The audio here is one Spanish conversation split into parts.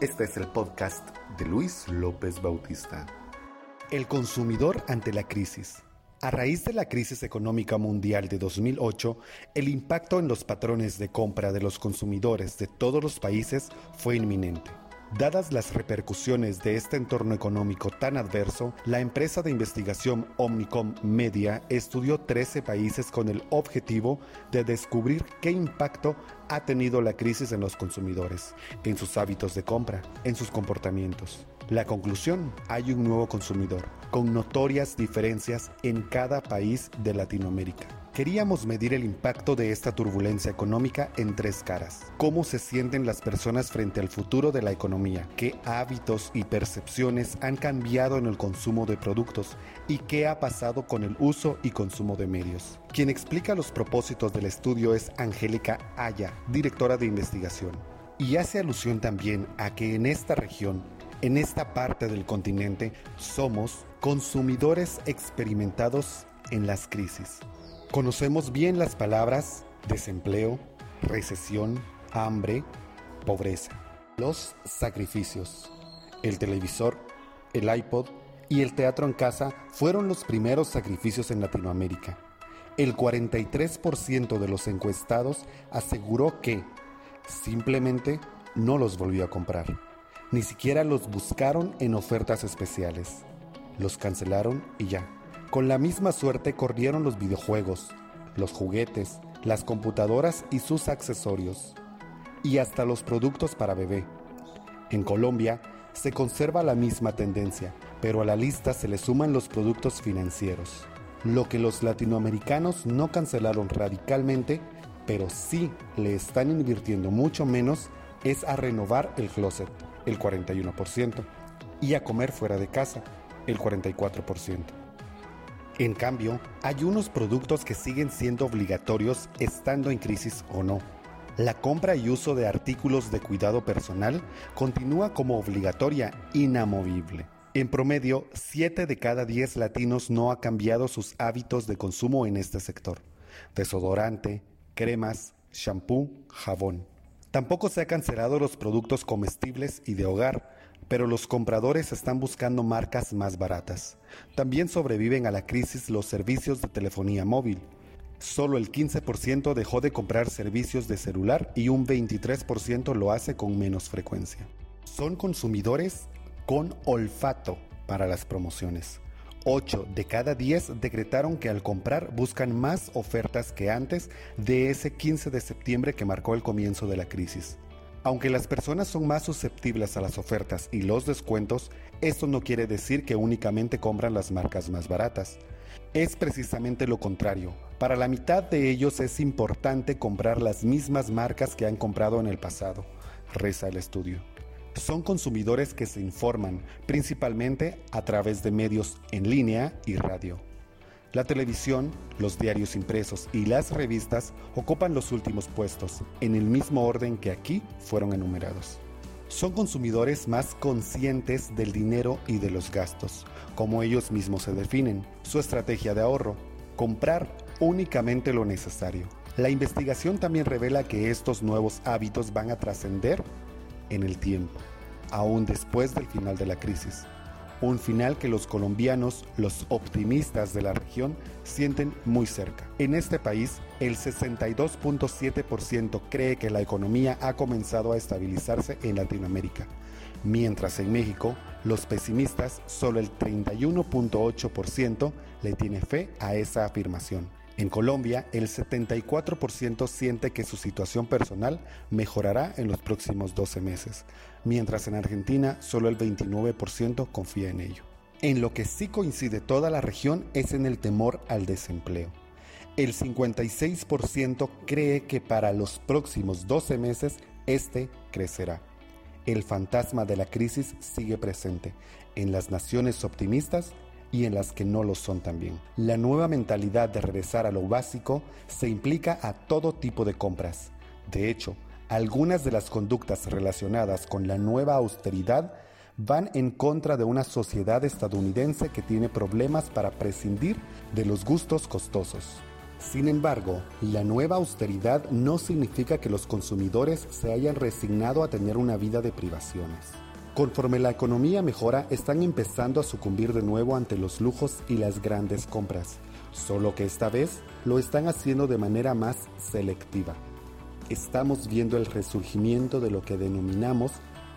Este es el podcast de Luis López Bautista. El consumidor ante la crisis. A raíz de la crisis económica mundial de 2008, el impacto en los patrones de compra de los consumidores de todos los países fue inminente. Dadas las repercusiones de este entorno económico tan adverso, la empresa de investigación Omnicom Media estudió 13 países con el objetivo de descubrir qué impacto ha tenido la crisis en los consumidores, en sus hábitos de compra, en sus comportamientos. La conclusión, hay un nuevo consumidor, con notorias diferencias en cada país de Latinoamérica. Queríamos medir el impacto de esta turbulencia económica en tres caras. Cómo se sienten las personas frente al futuro de la economía, qué hábitos y percepciones han cambiado en el consumo de productos y qué ha pasado con el uso y consumo de medios. Quien explica los propósitos del estudio es Angélica Aya, directora de investigación. Y hace alusión también a que en esta región en esta parte del continente somos consumidores experimentados en las crisis. Conocemos bien las palabras desempleo, recesión, hambre, pobreza. Los sacrificios. El televisor, el iPod y el teatro en casa fueron los primeros sacrificios en Latinoamérica. El 43% de los encuestados aseguró que simplemente no los volvió a comprar. Ni siquiera los buscaron en ofertas especiales. Los cancelaron y ya. Con la misma suerte corrieron los videojuegos, los juguetes, las computadoras y sus accesorios, y hasta los productos para bebé. En Colombia se conserva la misma tendencia, pero a la lista se le suman los productos financieros. Lo que los latinoamericanos no cancelaron radicalmente, pero sí le están invirtiendo mucho menos, es a renovar el closet, el 41%, y a comer fuera de casa, el 44%. En cambio, hay unos productos que siguen siendo obligatorios estando en crisis o no. La compra y uso de artículos de cuidado personal continúa como obligatoria inamovible. En promedio, 7 de cada 10 latinos no ha cambiado sus hábitos de consumo en este sector. Desodorante, cremas, shampoo, jabón. Tampoco se han cancelado los productos comestibles y de hogar, pero los compradores están buscando marcas más baratas. También sobreviven a la crisis los servicios de telefonía móvil. Solo el 15% dejó de comprar servicios de celular y un 23% lo hace con menos frecuencia. Son consumidores con olfato para las promociones. 8 de cada 10 decretaron que al comprar buscan más ofertas que antes de ese 15 de septiembre que marcó el comienzo de la crisis. Aunque las personas son más susceptibles a las ofertas y los descuentos, esto no quiere decir que únicamente compran las marcas más baratas. Es precisamente lo contrario. Para la mitad de ellos es importante comprar las mismas marcas que han comprado en el pasado, reza el estudio. Son consumidores que se informan principalmente a través de medios en línea y radio. La televisión, los diarios impresos y las revistas ocupan los últimos puestos, en el mismo orden que aquí fueron enumerados. Son consumidores más conscientes del dinero y de los gastos, como ellos mismos se definen, su estrategia de ahorro, comprar únicamente lo necesario. La investigación también revela que estos nuevos hábitos van a trascender en el tiempo, aún después del final de la crisis un final que los colombianos, los optimistas de la región, sienten muy cerca. En este país, el 62.7% cree que la economía ha comenzado a estabilizarse en Latinoamérica, mientras en México, los pesimistas, solo el 31.8% le tiene fe a esa afirmación. En Colombia, el 74% siente que su situación personal mejorará en los próximos 12 meses, mientras en Argentina solo el 29% confía en ello. En lo que sí coincide toda la región es en el temor al desempleo. El 56% cree que para los próximos 12 meses este crecerá. El fantasma de la crisis sigue presente en las naciones optimistas y en las que no lo son también. La nueva mentalidad de regresar a lo básico se implica a todo tipo de compras. De hecho, algunas de las conductas relacionadas con la nueva austeridad van en contra de una sociedad estadounidense que tiene problemas para prescindir de los gustos costosos. Sin embargo, la nueva austeridad no significa que los consumidores se hayan resignado a tener una vida de privaciones. Conforme la economía mejora, están empezando a sucumbir de nuevo ante los lujos y las grandes compras, solo que esta vez lo están haciendo de manera más selectiva. Estamos viendo el resurgimiento de lo que denominamos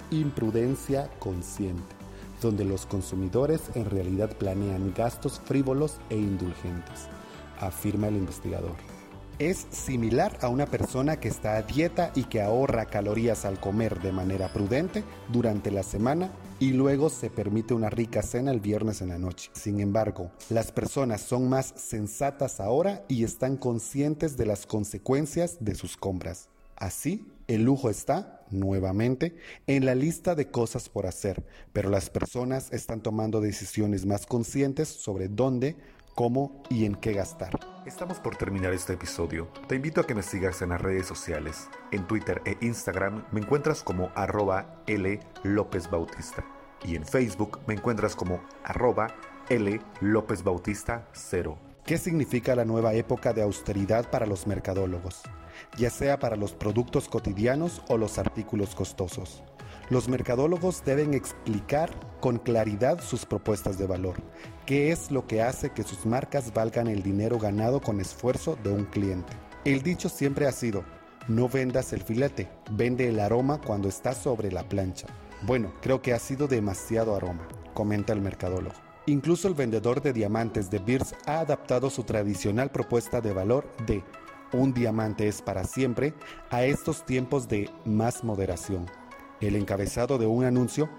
imprudencia consciente, donde los consumidores en realidad planean gastos frívolos e indulgentes afirma el investigador. Es similar a una persona que está a dieta y que ahorra calorías al comer de manera prudente durante la semana y luego se permite una rica cena el viernes en la noche. Sin embargo, las personas son más sensatas ahora y están conscientes de las consecuencias de sus compras. Así, el lujo está, nuevamente, en la lista de cosas por hacer, pero las personas están tomando decisiones más conscientes sobre dónde, cómo y en qué gastar. Estamos por terminar este episodio. Te invito a que me sigas en las redes sociales. En Twitter e Instagram me encuentras como arroba L López Bautista. Y en Facebook me encuentras como arroba L López Bautista 0. ¿Qué significa la nueva época de austeridad para los mercadólogos? Ya sea para los productos cotidianos o los artículos costosos. Los mercadólogos deben explicar con claridad sus propuestas de valor, qué es lo que hace que sus marcas valgan el dinero ganado con esfuerzo de un cliente. El dicho siempre ha sido, no vendas el filete, vende el aroma cuando está sobre la plancha. Bueno, creo que ha sido demasiado aroma, comenta el mercadólogo. Incluso el vendedor de diamantes de Beers ha adaptado su tradicional propuesta de valor de un diamante es para siempre a estos tiempos de más moderación el encabezado de un anuncio,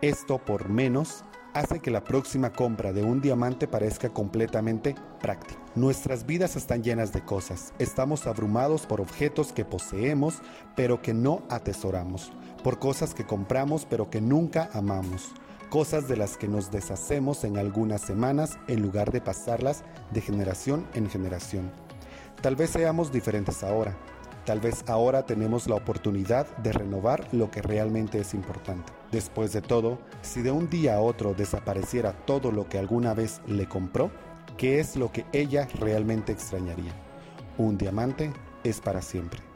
esto por menos hace que la próxima compra de un diamante parezca completamente práctica. Nuestras vidas están llenas de cosas. Estamos abrumados por objetos que poseemos pero que no atesoramos, por cosas que compramos pero que nunca amamos, cosas de las que nos deshacemos en algunas semanas en lugar de pasarlas de generación en generación. Tal vez seamos diferentes ahora, Tal vez ahora tenemos la oportunidad de renovar lo que realmente es importante. Después de todo, si de un día a otro desapareciera todo lo que alguna vez le compró, ¿qué es lo que ella realmente extrañaría? Un diamante es para siempre.